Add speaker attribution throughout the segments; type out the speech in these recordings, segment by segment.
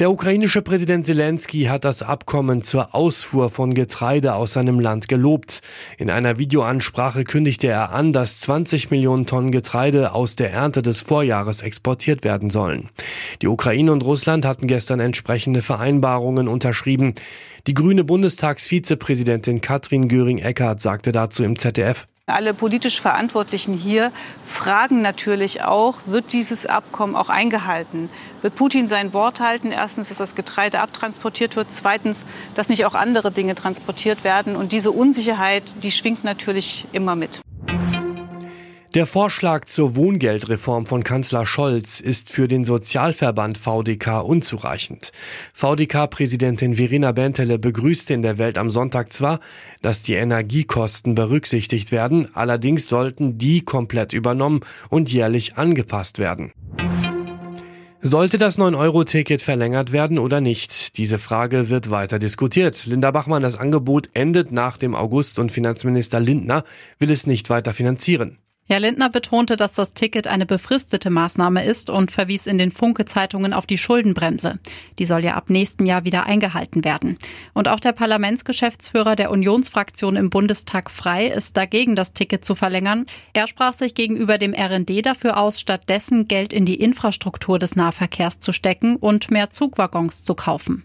Speaker 1: Der ukrainische Präsident Zelensky hat das Abkommen zur Ausfuhr von Getreide aus seinem Land gelobt. In einer Videoansprache kündigte er an, dass 20 Millionen Tonnen Getreide aus der Ernte des Vorjahres exportiert werden sollen. Die Ukraine und Russland hatten gestern entsprechende Vereinbarungen unterschrieben. Die grüne Bundestagsvizepräsidentin Katrin Göring-Eckardt sagte dazu im ZDF.
Speaker 2: Alle politisch Verantwortlichen hier fragen natürlich auch, wird dieses Abkommen auch eingehalten? Wird Putin sein Wort halten? Erstens, dass das Getreide abtransportiert wird. Zweitens, dass nicht auch andere Dinge transportiert werden. Und diese Unsicherheit, die schwingt natürlich immer mit.
Speaker 1: Der Vorschlag zur Wohngeldreform von Kanzler Scholz ist für den Sozialverband VDK unzureichend. VDK-Präsidentin Verena Bentele begrüßte in der Welt am Sonntag zwar, dass die Energiekosten berücksichtigt werden, allerdings sollten die komplett übernommen und jährlich angepasst werden. Sollte das 9-Euro-Ticket verlängert werden oder nicht? Diese Frage wird weiter diskutiert. Linda Bachmann, das Angebot endet nach dem August und Finanzminister Lindner will es nicht weiter finanzieren.
Speaker 3: Herr Lindner betonte, dass das Ticket eine befristete Maßnahme ist und verwies in den Funke-Zeitungen auf die Schuldenbremse. Die soll ja ab nächsten Jahr wieder eingehalten werden. Und auch der Parlamentsgeschäftsführer der Unionsfraktion im Bundestag Frei ist dagegen, das Ticket zu verlängern. Er sprach sich gegenüber dem RND dafür aus, stattdessen Geld in die Infrastruktur des Nahverkehrs zu stecken und mehr Zugwaggons zu kaufen.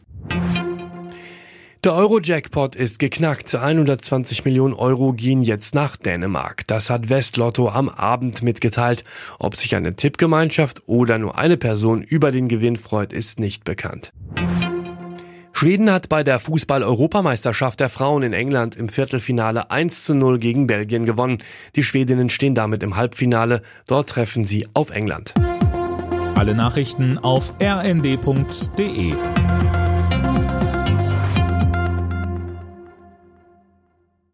Speaker 1: Der Euro-Jackpot ist geknackt. 120 Millionen Euro gehen jetzt nach Dänemark. Das hat Westlotto am Abend mitgeteilt. Ob sich eine Tippgemeinschaft oder nur eine Person über den Gewinn freut, ist nicht bekannt. Schweden hat bei der Fußball-Europameisterschaft der Frauen in England im Viertelfinale 1 zu 0 gegen Belgien gewonnen. Die Schwedinnen stehen damit im Halbfinale. Dort treffen sie auf England.
Speaker 4: Alle Nachrichten auf rnd.de